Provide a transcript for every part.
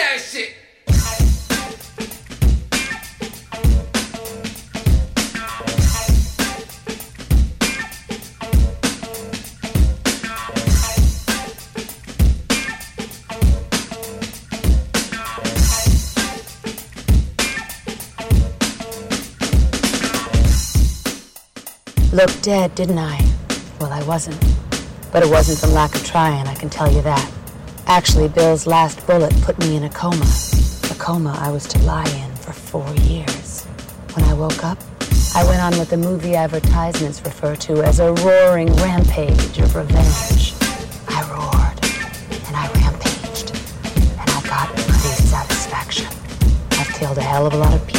that shit. Looked dead, didn't I? Well, I wasn't. But it wasn't from lack of trying, I can tell you that. Actually, Bill's last bullet put me in a coma. A coma I was to lie in for four years. When I woke up, I went on what the movie advertisements refer to as a roaring rampage of revenge. I roared, and I rampaged, and I got great satisfaction. I've killed a hell of a lot of people.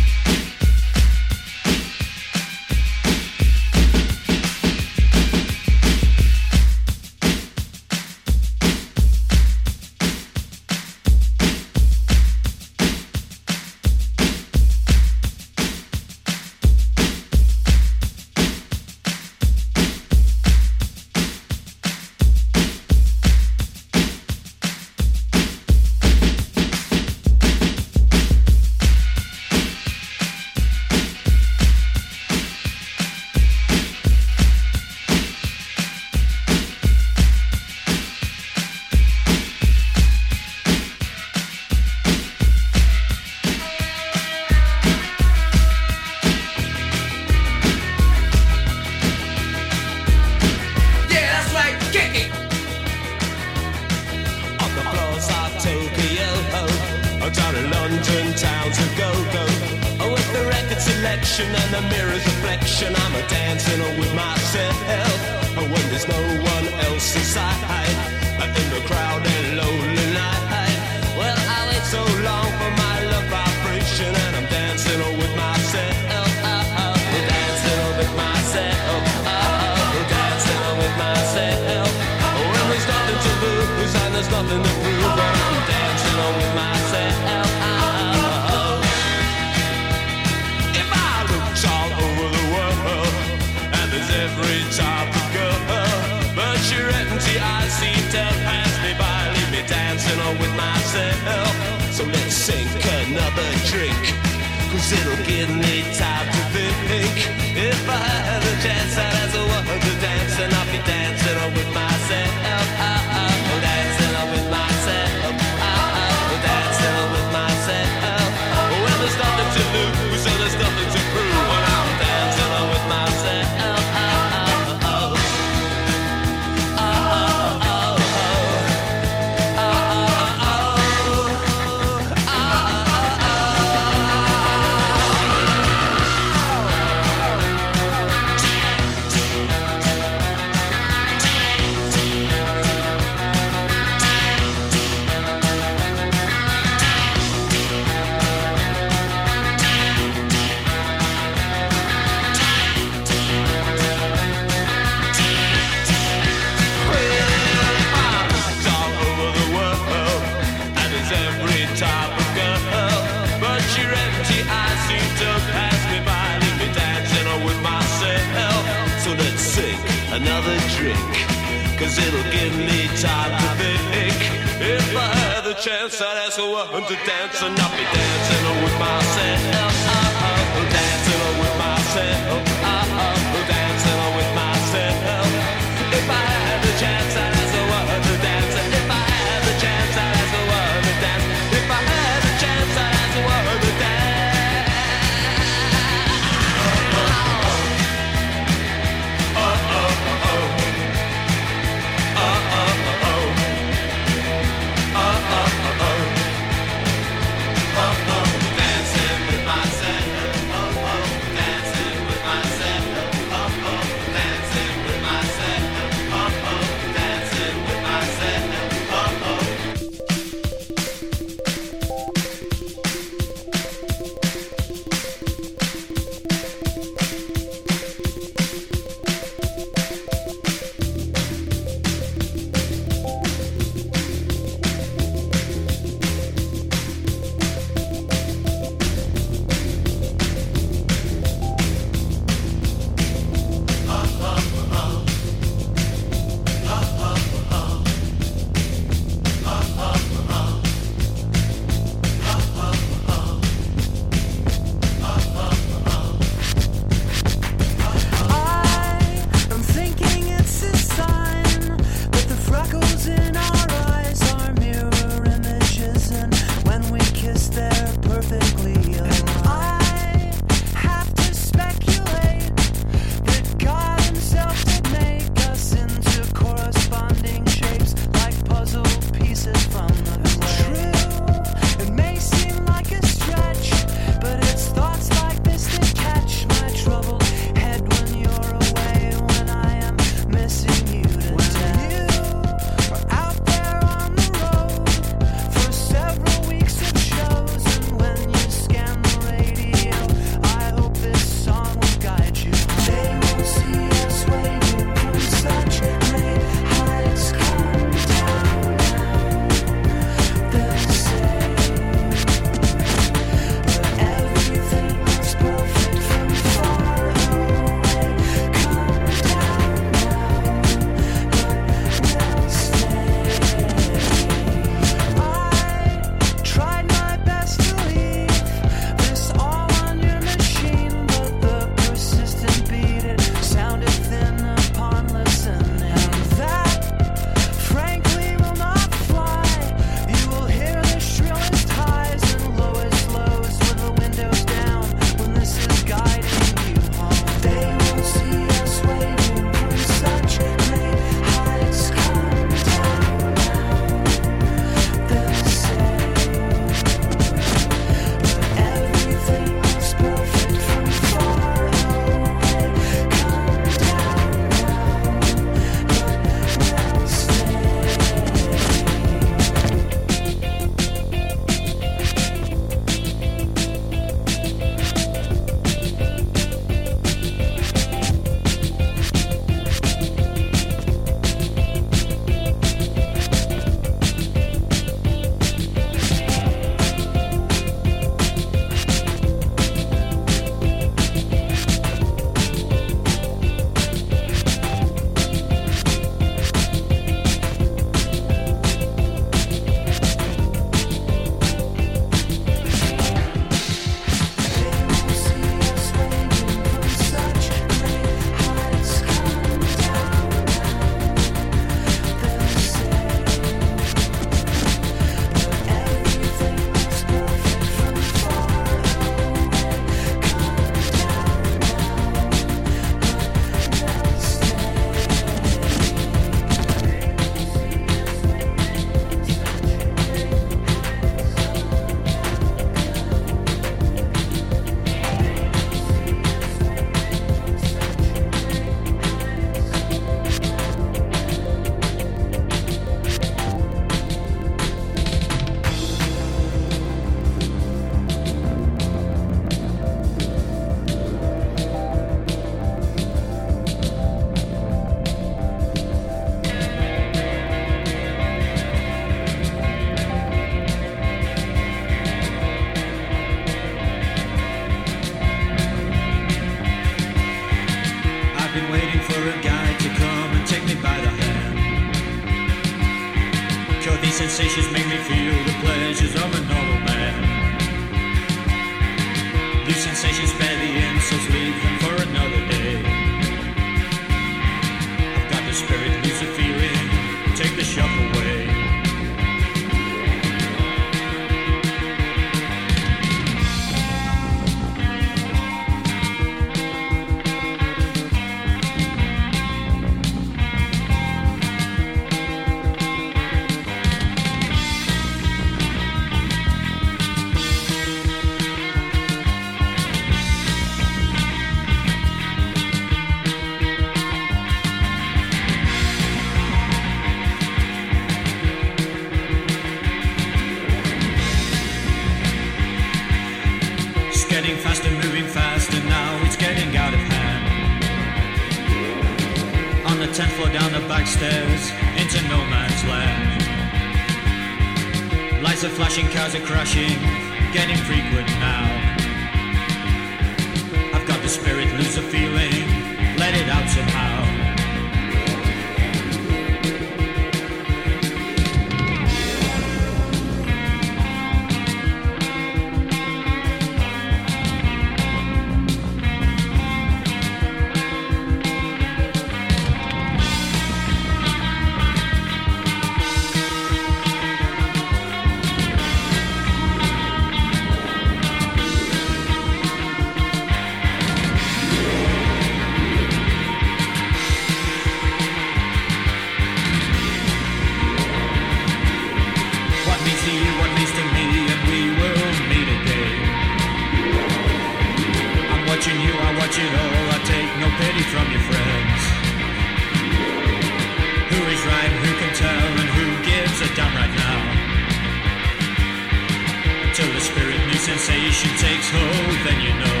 sensation takes hold, then you know.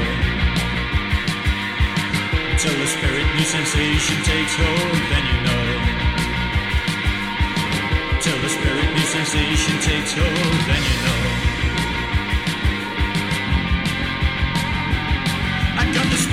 Until the spirit new sensation takes hold, then you know. Until the spirit new sensation takes hold, then you know. I got this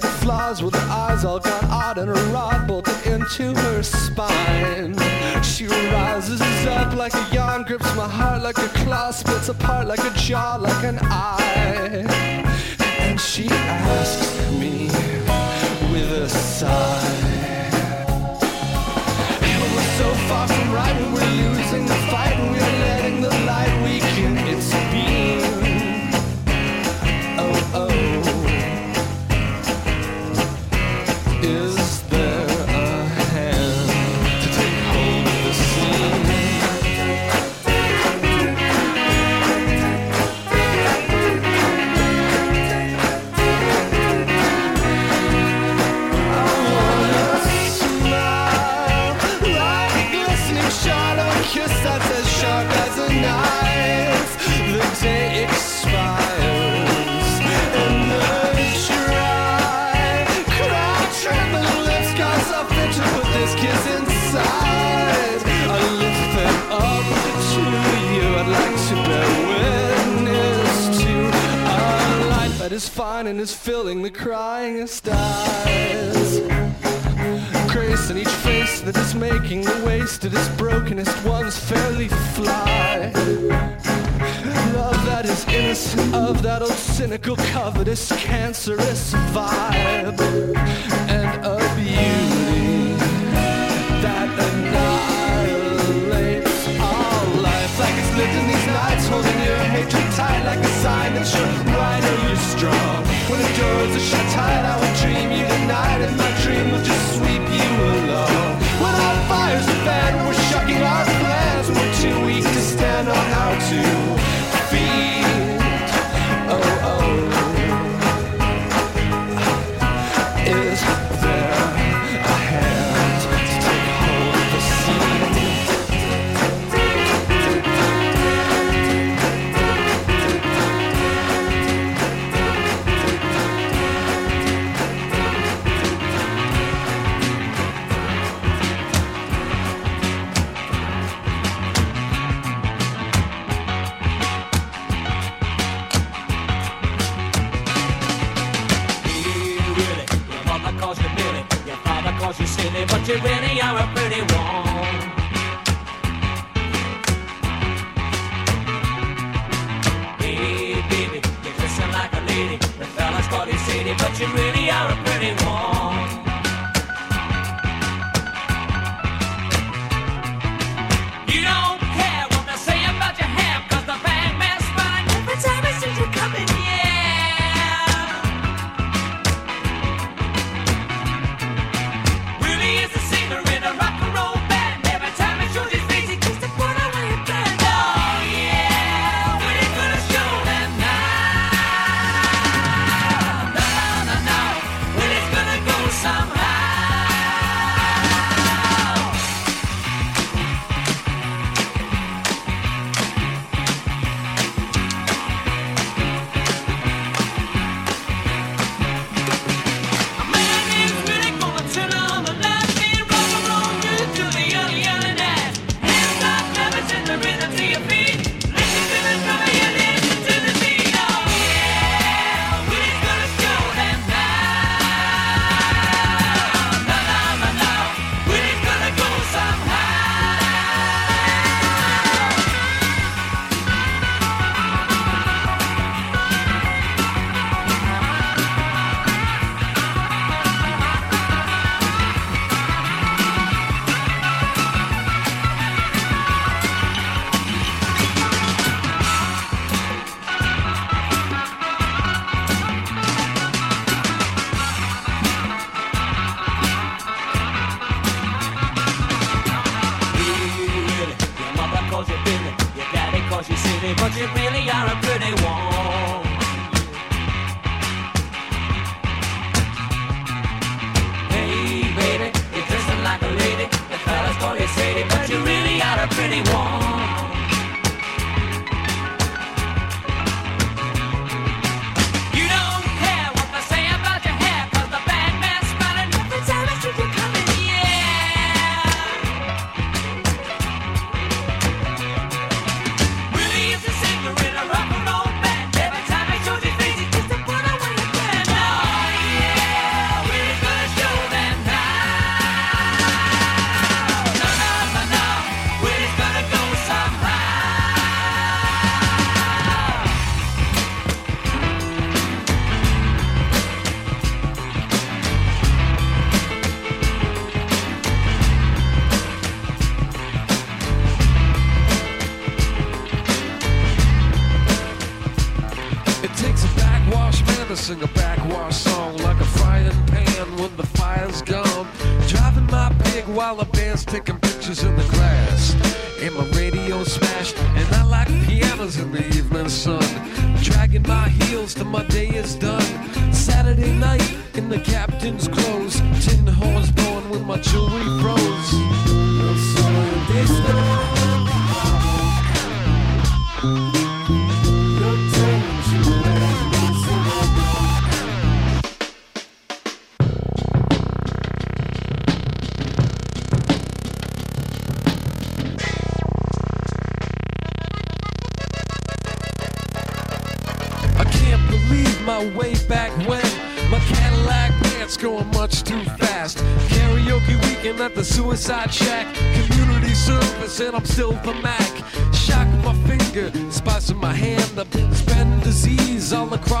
got flaws with her eyes all got odd and her rod bolted into her spine. She rises up like a yawn, grips my heart like a claw, splits apart like a jaw, like an eye. And she asks me with a sigh. And we're so far from right, and we're losing the fight, and we're letting the light weaken its beat. And is filling the crying of stars. Grace in each face that is making the wasted is brokenest ones fairly fly. Love that is innocent of that old cynical, covetous, cancerous vibe and abuse.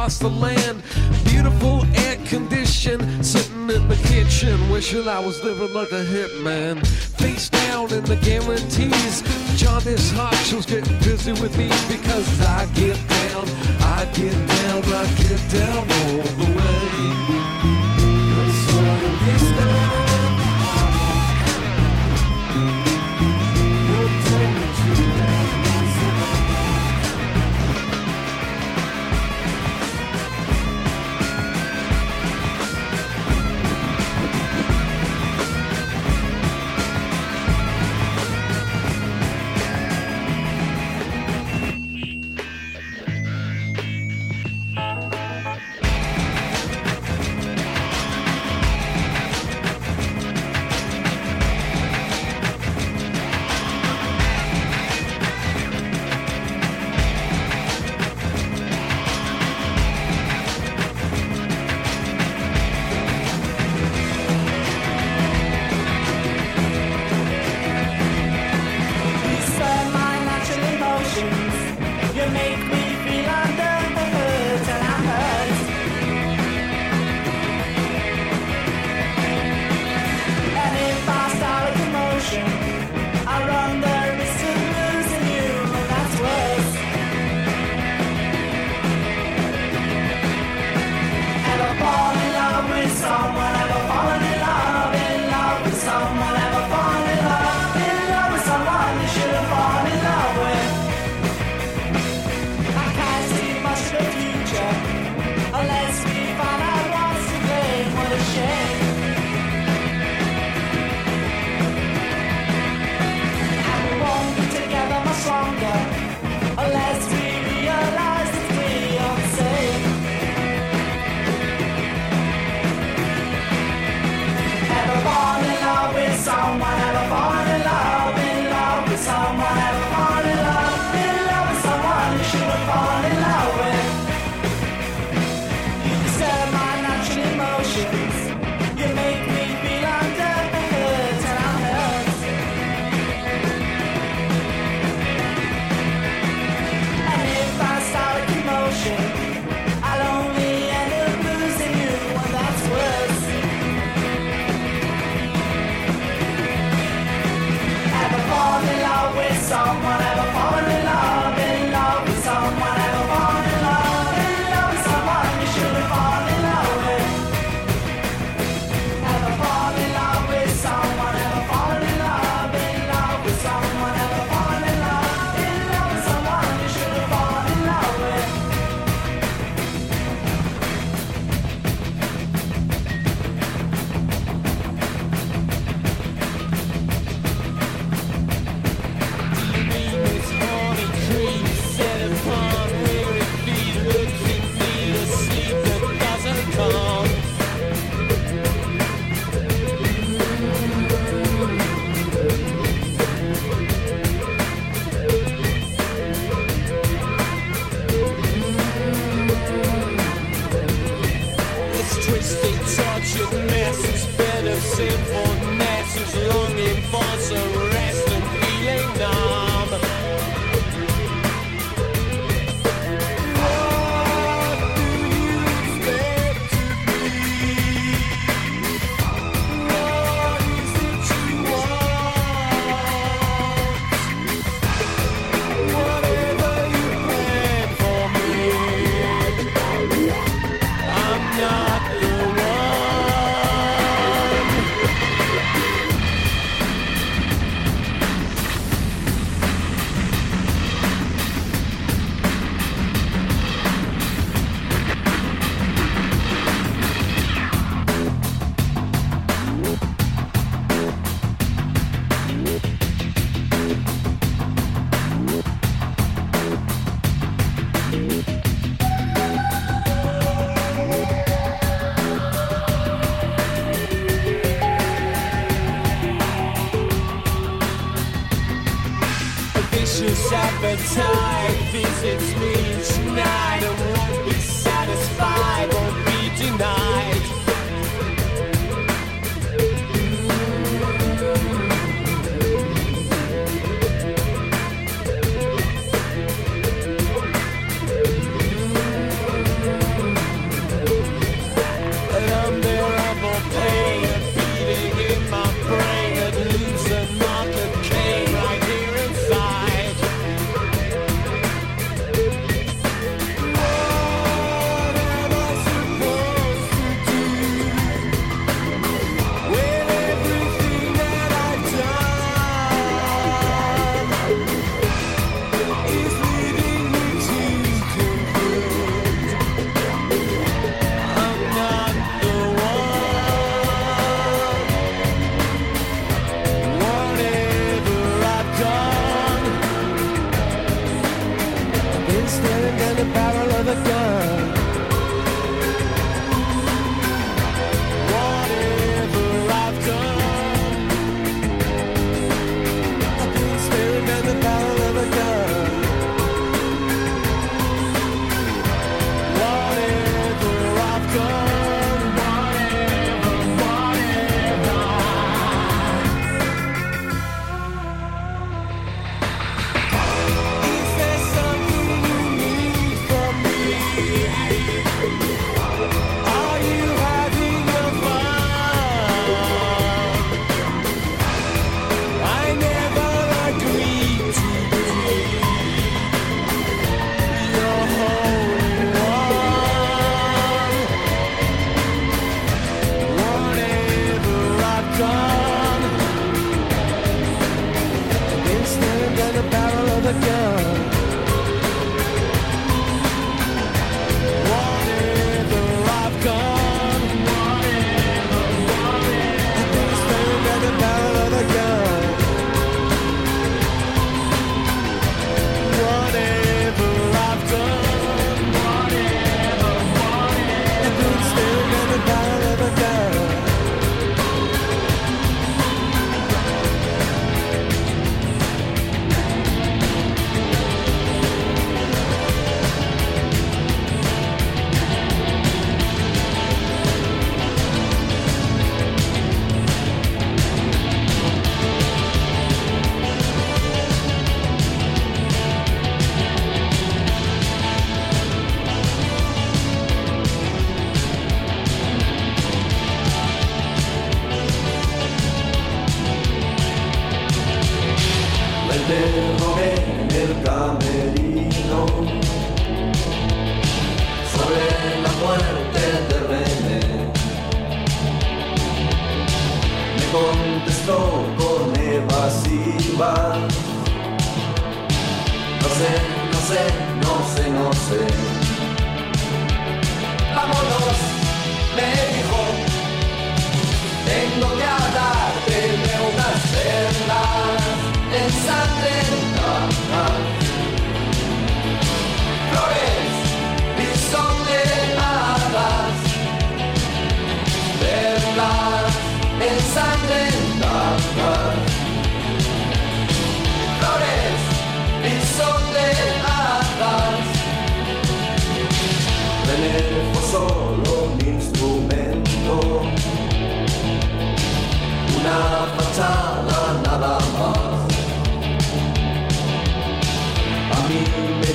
across the land. Beautiful air conditioned, sitting in the kitchen, wishing I was living like a hitman. Face down in the guarantees. Jaundice Hodges getting busy with me because I get down, I get down, I get down all the way.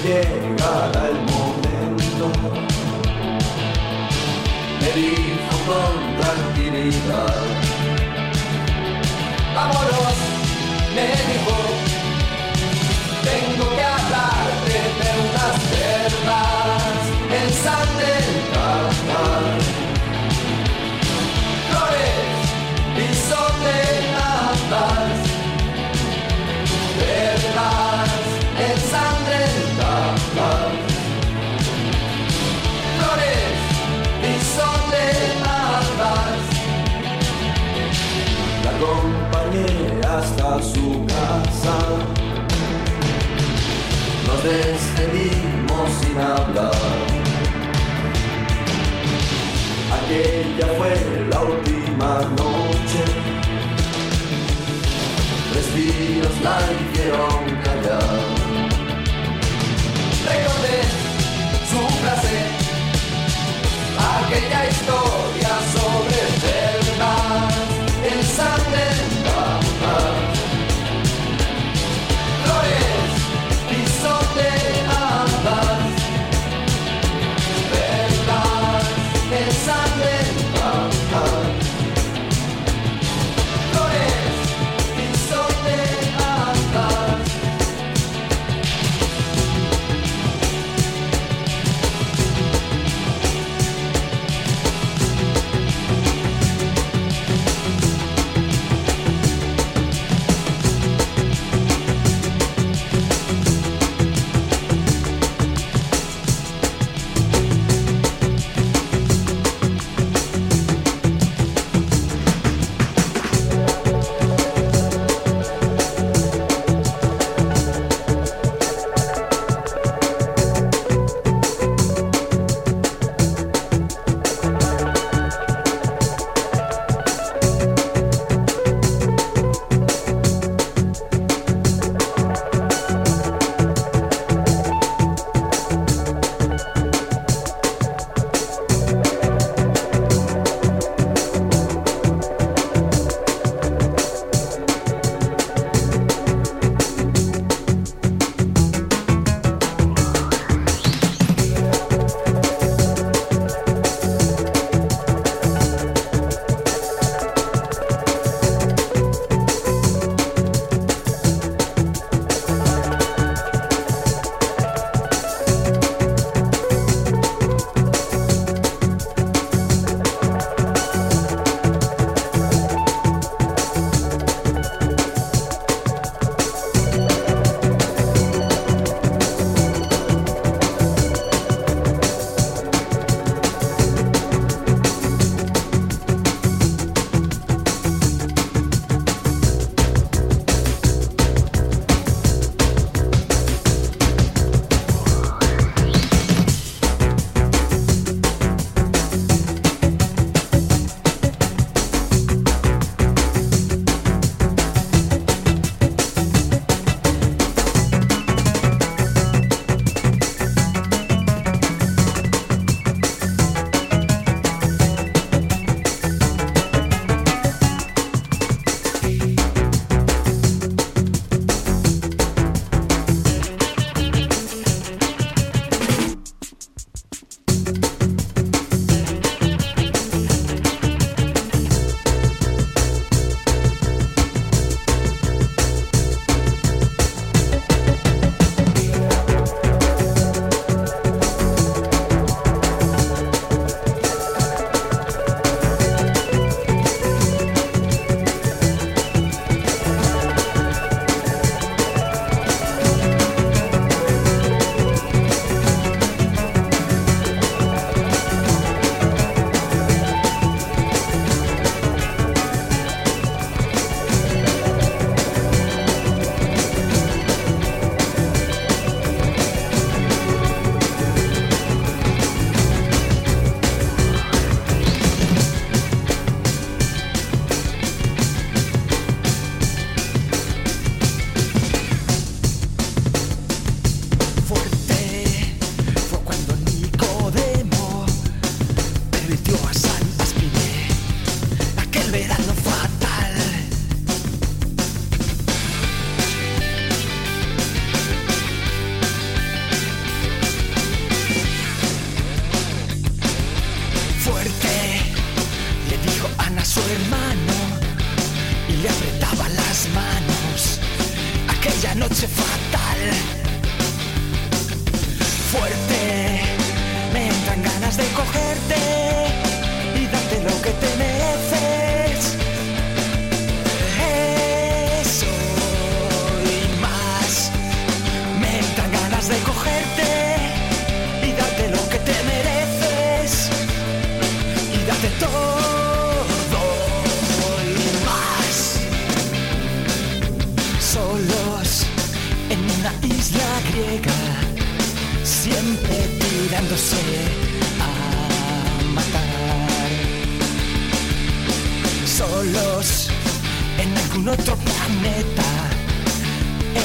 llegará el momento. Me dijo con tranquilidad. Vámonos, me dijo. Tengo que hablarte de unas verdades. Pensando su casa. Nos despedimos sin hablar. Aquella fue la última noche. Tres días la hicieron siempre tirándose a matar. Solos en algún otro planeta,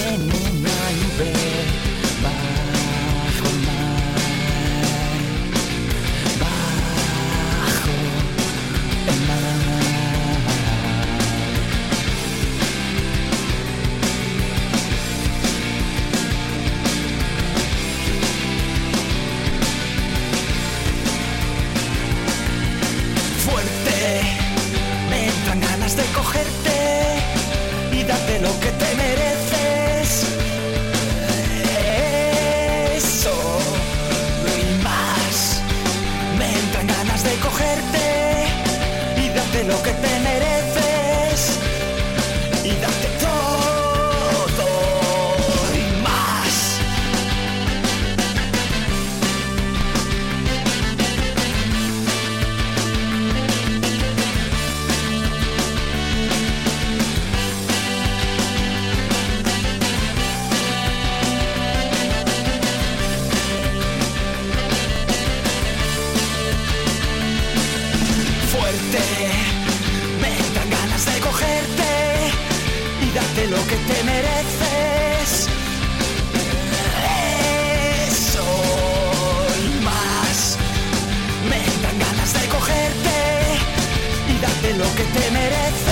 en una nube. te.